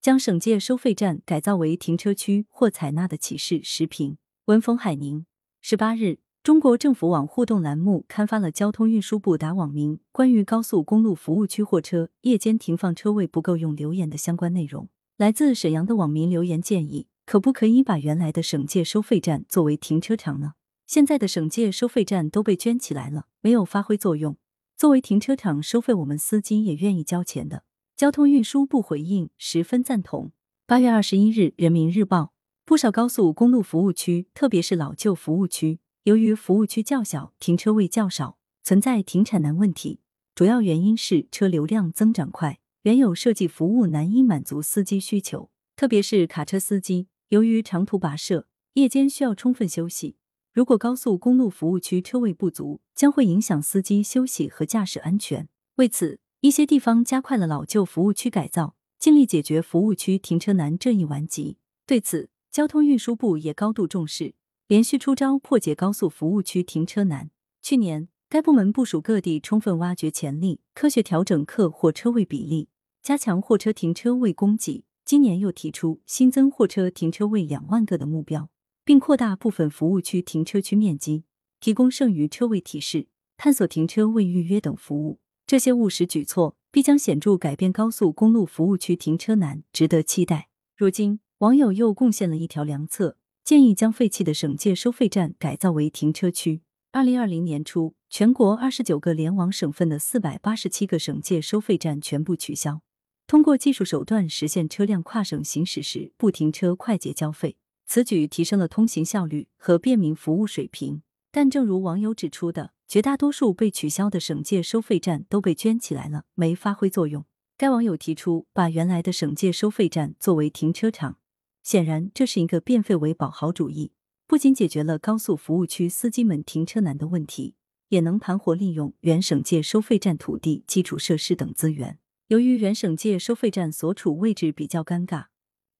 将省界收费站改造为停车区或采纳的启示时评。文峰海宁，十八日，中国政府网互动栏目刊发了交通运输部答网民关于高速公路服务区货车夜间停放车位不够用留言的相关内容。来自沈阳的网民留言建议，可不可以把原来的省界收费站作为停车场呢？现在的省界收费站都被圈起来了，没有发挥作用。作为停车场收费，我们司机也愿意交钱的。交通运输部回应十分赞同。八月二十一日，《人民日报》不少高速公路服务区，特别是老旧服务区，由于服务区较小，停车位较少，存在停产难问题。主要原因是车流量增长快，原有设计服务难以满足司机需求，特别是卡车司机，由于长途跋涉，夜间需要充分休息。如果高速公路服务区车位不足，将会影响司机休息和驾驶安全。为此，一些地方加快了老旧服务区改造，尽力解决服务区停车难这一顽疾。对此，交通运输部也高度重视，连续出招破解高速服务区停车难。去年，该部门部署各地充分挖掘潜力，科学调整客货车位比例，加强货车停车位供给。今年又提出新增货车停车位两万个的目标，并扩大部分服务区停车区面积，提供剩余车位提示、探索停车位预约等服务。这些务实举措必将显著改变高速公路服务区停车难，值得期待。如今，网友又贡献了一条良策，建议将废弃的省界收费站改造为停车区。二零二零年初，全国二十九个联网省份的四百八十七个省界收费站全部取消，通过技术手段实现车辆跨省行驶时不停车、快捷交费。此举提升了通行效率和便民服务水平。但正如网友指出的。绝大多数被取消的省界收费站都被圈起来了，没发挥作用。该网友提出把原来的省界收费站作为停车场，显然这是一个变废为宝好主意，不仅解决了高速服务区司机们停车难的问题，也能盘活利用原省界收费站土地、基础设施等资源。由于原省界收费站所处位置比较尴尬，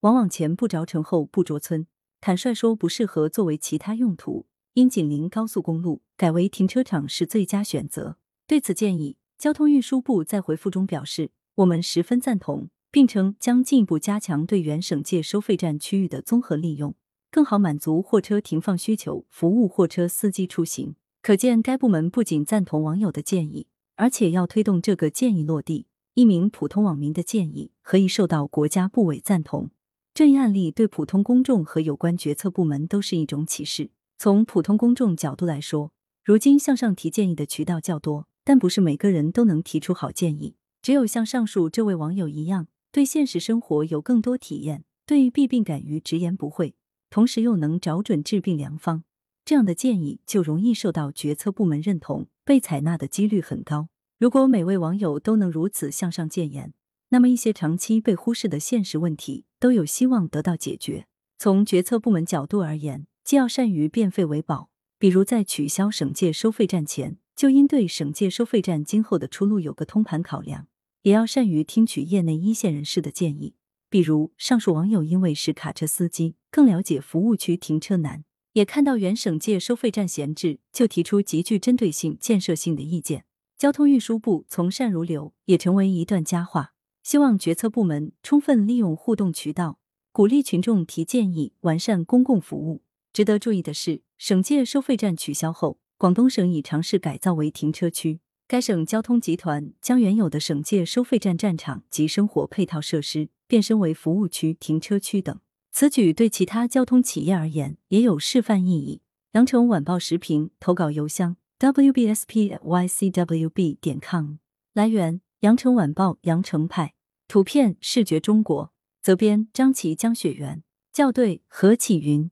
往往前不着城后不着村，坦率说不适合作为其他用途。因紧邻高速公路，改为停车场是最佳选择。对此建议，交通运输部在回复中表示，我们十分赞同，并称将进一步加强对原省界收费站区域的综合利用，更好满足货车停放需求，服务货车司机出行。可见，该部门不仅赞同网友的建议，而且要推动这个建议落地。一名普通网民的建议可以受到国家部委赞同？这一案例对普通公众和有关决策部门都是一种启示。从普通公众角度来说，如今向上提建议的渠道较多，但不是每个人都能提出好建议。只有像上述这位网友一样，对现实生活有更多体验，对弊病敢于直言不讳，同时又能找准治病良方，这样的建议就容易受到决策部门认同，被采纳的几率很高。如果每位网友都能如此向上谏言，那么一些长期被忽视的现实问题都有希望得到解决。从决策部门角度而言，既要善于变废为宝，比如在取消省界收费站前，就应对省界收费站今后的出路有个通盘考量；也要善于听取业内一线人士的建议，比如上述网友因为是卡车司机，更了解服务区停车难，也看到原省界收费站闲置，就提出极具针对性、建设性的意见。交通运输部从善如流，也成为一段佳话。希望决策部门充分利用互动渠道，鼓励群众提建议，完善公共服务。值得注意的是，省界收费站取消后，广东省已尝试改造为停车区。该省交通集团将原有的省界收费站站场及生活配套设施变身为服务区、停车区等。此举对其他交通企业而言也有示范意义。羊城晚报时评投稿邮箱：wbspycwb 点 com。来源：羊城晚报羊城派。图片：视觉中国。责编：张琪、江雪源。校对：何启云。